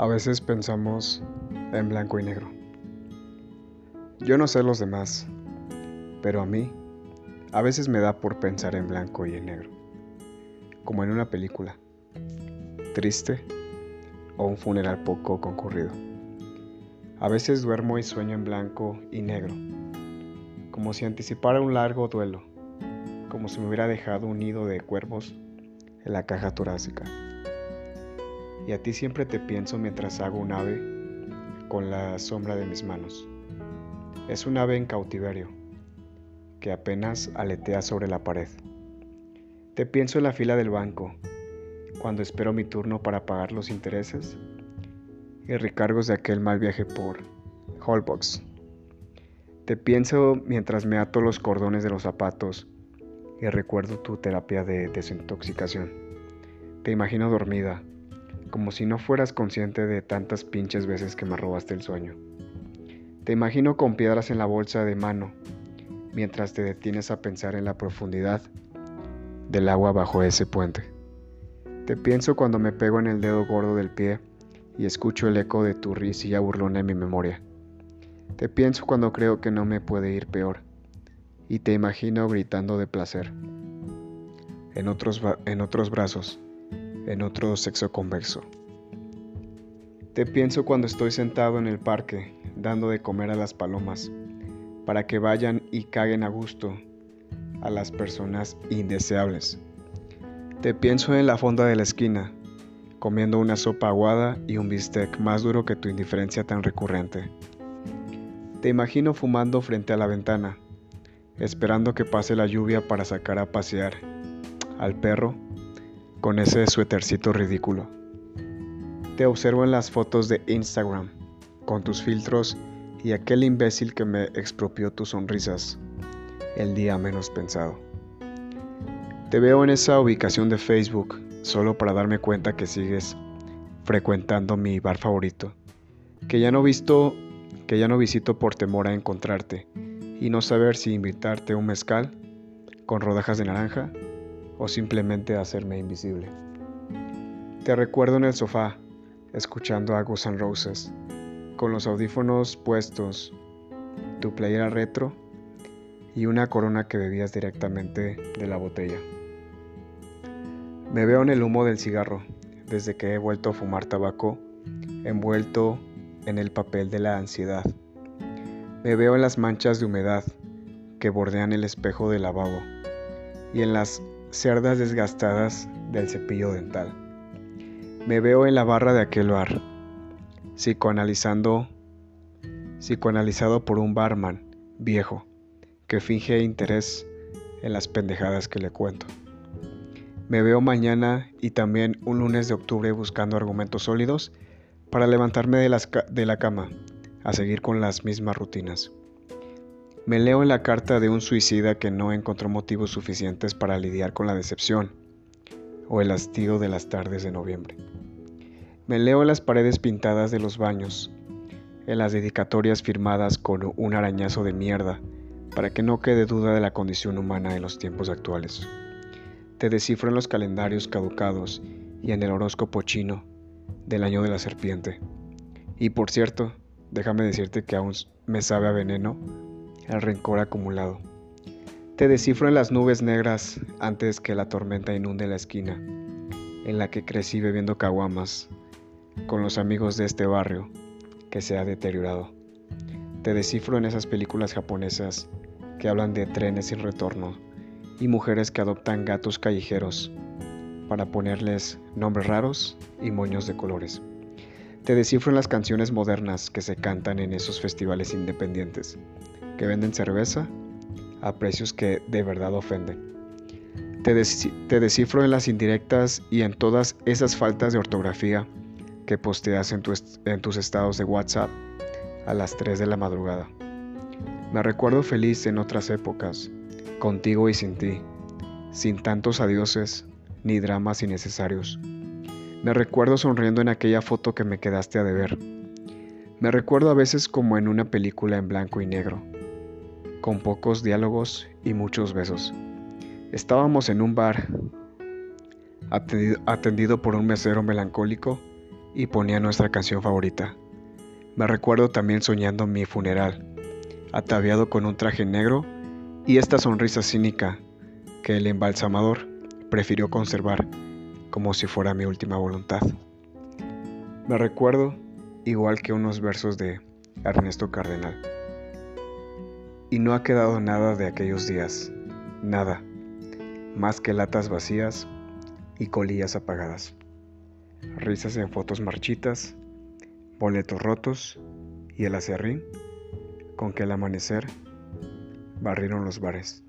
A veces pensamos en blanco y negro. Yo no sé los demás, pero a mí a veces me da por pensar en blanco y en negro, como en una película, triste o un funeral poco concurrido. A veces duermo y sueño en blanco y negro, como si anticipara un largo duelo, como si me hubiera dejado un nido de cuervos en la caja torácica y a ti siempre te pienso mientras hago un ave con la sombra de mis manos. Es un ave en cautiverio que apenas aletea sobre la pared. Te pienso en la fila del banco, cuando espero mi turno para pagar los intereses y recargos de aquel mal viaje por Holbox. Te pienso mientras me ato los cordones de los zapatos y recuerdo tu terapia de desintoxicación. Te imagino dormida, como si no fueras consciente de tantas pinches veces que me robaste el sueño. Te imagino con piedras en la bolsa de mano, mientras te detienes a pensar en la profundidad del agua bajo ese puente. Te pienso cuando me pego en el dedo gordo del pie y escucho el eco de tu risilla burlona en mi memoria. Te pienso cuando creo que no me puede ir peor y te imagino gritando de placer. En otros, en otros brazos en otro sexo convexo. Te pienso cuando estoy sentado en el parque dando de comer a las palomas para que vayan y caguen a gusto a las personas indeseables. Te pienso en la fonda de la esquina, comiendo una sopa aguada y un bistec más duro que tu indiferencia tan recurrente. Te imagino fumando frente a la ventana, esperando que pase la lluvia para sacar a pasear al perro con ese suétercito ridículo. Te observo en las fotos de Instagram, con tus filtros y aquel imbécil que me expropió tus sonrisas el día menos pensado. Te veo en esa ubicación de Facebook solo para darme cuenta que sigues frecuentando mi bar favorito, que ya no visto, que ya no visito por temor a encontrarte y no saber si invitarte un mezcal con rodajas de naranja o simplemente hacerme invisible. Te recuerdo en el sofá, escuchando a Guns N' Roses, con los audífonos puestos, tu playera retro y una corona que bebías directamente de la botella. Me veo en el humo del cigarro, desde que he vuelto a fumar tabaco, envuelto en el papel de la ansiedad. Me veo en las manchas de humedad que bordean el espejo del lavabo y en las cerdas desgastadas del cepillo dental. Me veo en la barra de aquel bar, psicoanalizando, psicoanalizado por un barman viejo que finge interés en las pendejadas que le cuento. Me veo mañana y también un lunes de octubre buscando argumentos sólidos para levantarme de, de la cama a seguir con las mismas rutinas. Me leo en la carta de un suicida que no encontró motivos suficientes para lidiar con la decepción o el hastío de las tardes de noviembre. Me leo en las paredes pintadas de los baños, en las dedicatorias firmadas con un arañazo de mierda, para que no quede duda de la condición humana en los tiempos actuales. Te descifro en los calendarios caducados y en el horóscopo chino del año de la serpiente. Y por cierto, déjame decirte que aún me sabe a veneno el rencor acumulado. Te descifro en las nubes negras antes que la tormenta inunde la esquina, en la que crecí bebiendo caguamas con los amigos de este barrio que se ha deteriorado. Te descifro en esas películas japonesas que hablan de trenes sin retorno y mujeres que adoptan gatos callejeros para ponerles nombres raros y moños de colores. Te descifro en las canciones modernas que se cantan en esos festivales independientes que venden cerveza a precios que de verdad ofenden. Te, descifro en las indirectas y en todas esas faltas de ortografía que posteas en, en tus estados de WhatsApp a las 3 de la madrugada. Me recuerdo feliz en otras épocas, contigo y sin ti, sin tantos adioses ni dramas innecesarios. Me recuerdo sonriendo en aquella foto que me quedaste a deber. Me recuerdo a veces como en una película en blanco y negro, con pocos diálogos y muchos besos. Estábamos en un bar, atendido, por un mesero melancólico y ponía nuestra canción favorita. Me recuerdo también soñando mi funeral, ataviado con un traje negro y esta sonrisa cínica que el embalsamador prefirió conservar como si fuera mi última voluntad. Me recuerdo igual que unos versos de Ernesto Cardenal. Y no ha quedado nada de aquellos días, nada, más que latas vacías y colillas apagadas, risas en fotos marchitas, boletos rotos y el acerrín con que el amanecer barrieron los bares.